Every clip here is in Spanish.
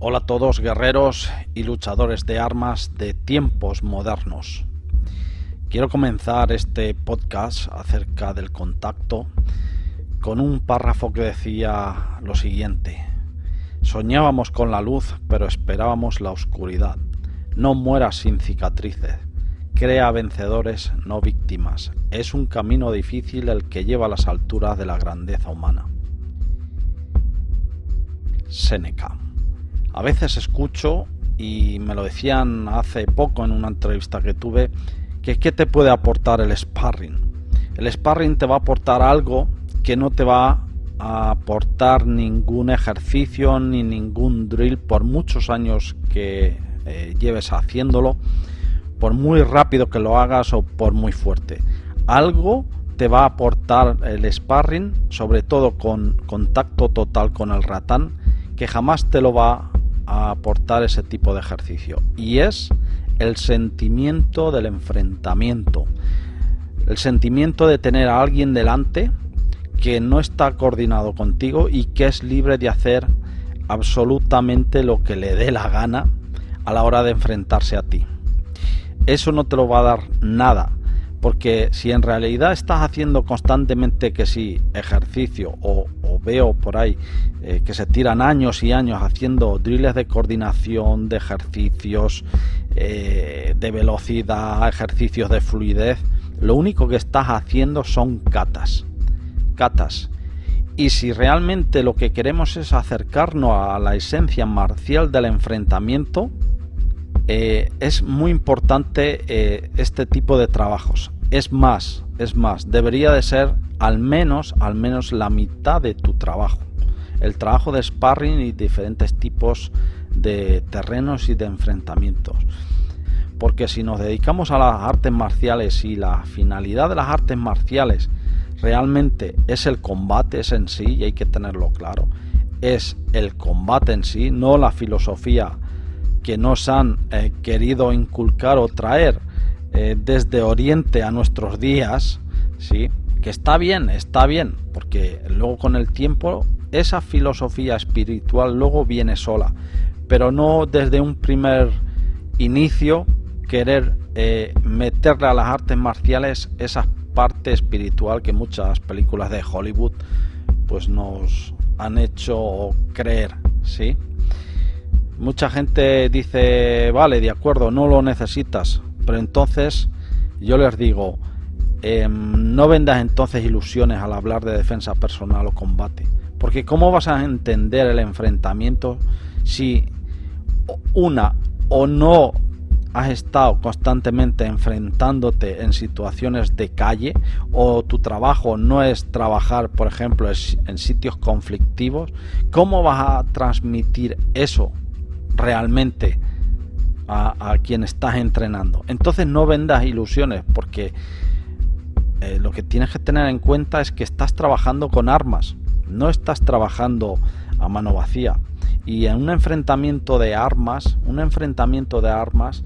Hola a todos guerreros y luchadores de armas de tiempos modernos. Quiero comenzar este podcast acerca del contacto con un párrafo que decía lo siguiente. Soñábamos con la luz, pero esperábamos la oscuridad. No mueras sin cicatrices. Crea vencedores, no víctimas. Es un camino difícil el que lleva a las alturas de la grandeza humana. Seneca. A veces escucho, y me lo decían hace poco en una entrevista que tuve, que qué te puede aportar el sparring. El sparring te va a aportar algo que no te va a aportar ningún ejercicio ni ningún drill por muchos años que eh, lleves haciéndolo, por muy rápido que lo hagas o por muy fuerte. Algo te va a aportar el sparring, sobre todo con contacto total con el ratán, que jamás te lo va a aportar ese tipo de ejercicio. Y es el sentimiento del enfrentamiento. El sentimiento de tener a alguien delante que no está coordinado contigo y que es libre de hacer absolutamente lo que le dé la gana a la hora de enfrentarse a ti. Eso no te lo va a dar nada, porque si en realidad estás haciendo constantemente que si ejercicio o, veo por ahí eh, que se tiran años y años haciendo drills de coordinación, de ejercicios, eh, de velocidad, ejercicios de fluidez, lo único que estás haciendo son catas catas. Y si realmente lo que queremos es acercarnos a la esencia marcial del enfrentamiento, eh, es muy importante eh, este tipo de trabajos. Es más, es más, debería de ser al menos, al menos la mitad de tu trabajo. El trabajo de sparring y diferentes tipos de terrenos y de enfrentamientos. Porque si nos dedicamos a las artes marciales y la finalidad de las artes marciales realmente es el combate es en sí y hay que tenerlo claro. Es el combate en sí, no la filosofía que nos han eh, querido inculcar o traer eh, desde Oriente a nuestros días, ¿sí? que está bien, está bien, porque luego con el tiempo esa filosofía espiritual luego viene sola, pero no desde un primer inicio querer eh, meterle a las artes marciales esas parte espiritual que muchas películas de Hollywood pues nos han hecho creer, ¿sí? Mucha gente dice, vale, de acuerdo, no lo necesitas, pero entonces yo les digo, em, no vendas entonces ilusiones al hablar de defensa personal o combate, porque ¿cómo vas a entender el enfrentamiento si una o no has estado constantemente enfrentándote en situaciones de calle o tu trabajo no es trabajar, por ejemplo, en sitios conflictivos, ¿cómo vas a transmitir eso realmente a, quien estás entrenando? Entonces no vendas ilusiones porque eh, lo que tienes que tener en cuenta es que estás trabajando con armas, no estás trabajando a mano vacía. Y en un enfrentamiento de armas, un enfrentamiento de armas,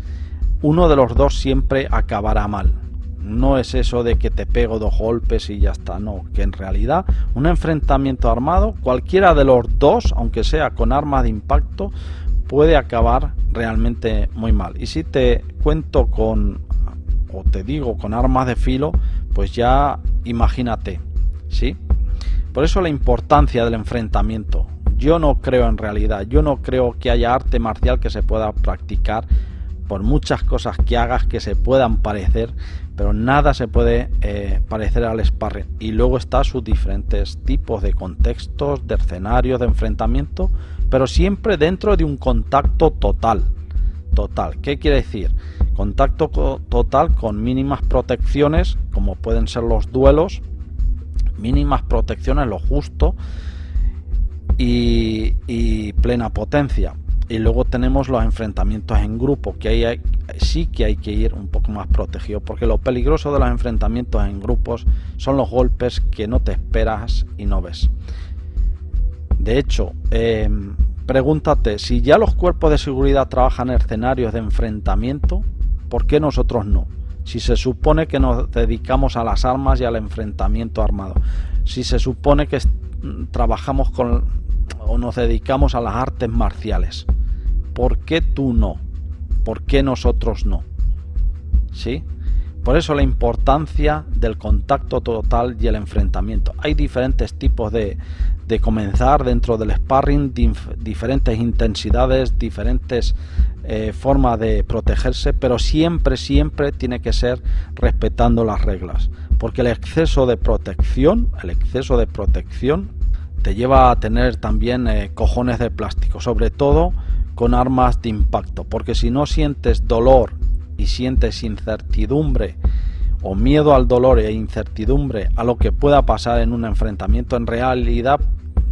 uno de los dos siempre acabará mal. No es eso de que te pego dos golpes y ya está, no, que en realidad un enfrentamiento armado, cualquiera de los dos, aunque sea con armas de impacto, puede acabar realmente muy mal. Y si te cuento con, o te digo con armas de filo, pues ya imagínate, ¿sí? Por eso la importancia del enfrentamiento. Yo no creo en realidad, yo no creo que haya arte marcial que se pueda practicar por muchas cosas que hagas que se puedan parecer, pero nada se puede eh, parecer al sparring. Y luego está sus diferentes tipos de contextos, de escenarios, de enfrentamiento, pero siempre dentro de un contacto total. Total, ¿qué quiere decir? Contacto total con mínimas protecciones, como pueden ser los duelos, mínimas protecciones, lo justo, y, plena potencia. Y luego tenemos los enfrentamientos en grupo, que ahí sí que hay que ir un poco más protegido, porque lo peligroso de los enfrentamientos en grupos son los golpes que no te esperas y no ves. De hecho, em, pregúntate, si ya los cuerpos de seguridad trabajan en escenarios de enfrentamiento, ¿por qué nosotros no? Si se supone que nos dedicamos a las armas y al enfrentamiento armado, si se supone que trabajamos con o nos dedicamos a las artes marciales. ¿Por qué tú no? ¿Por qué nosotros no? ¿Sí? Por eso la importancia del contacto total y el enfrentamiento. Hay diferentes tipos de, de comenzar dentro del sparring, diferentes intensidades, diferentes eh, formas de protegerse, pero siempre, siempre tiene que ser respetando las reglas. Porque el exceso de protección, el exceso de protección te lleva a tener también eh, cojones de plástico, sobre todo con armas de impacto, porque si no sientes dolor y sientes incertidumbre o miedo al dolor e incertidumbre a lo que pueda pasar en un enfrentamiento, en realidad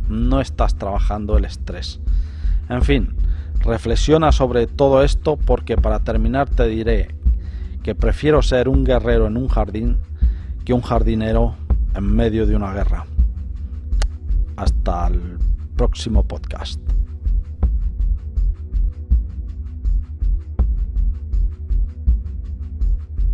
no estás trabajando el estrés. En fin, reflexiona sobre todo esto porque para terminar te diré que prefiero ser un guerrero en un jardín que un jardinero en medio de una guerra. Hasta el próximo podcast.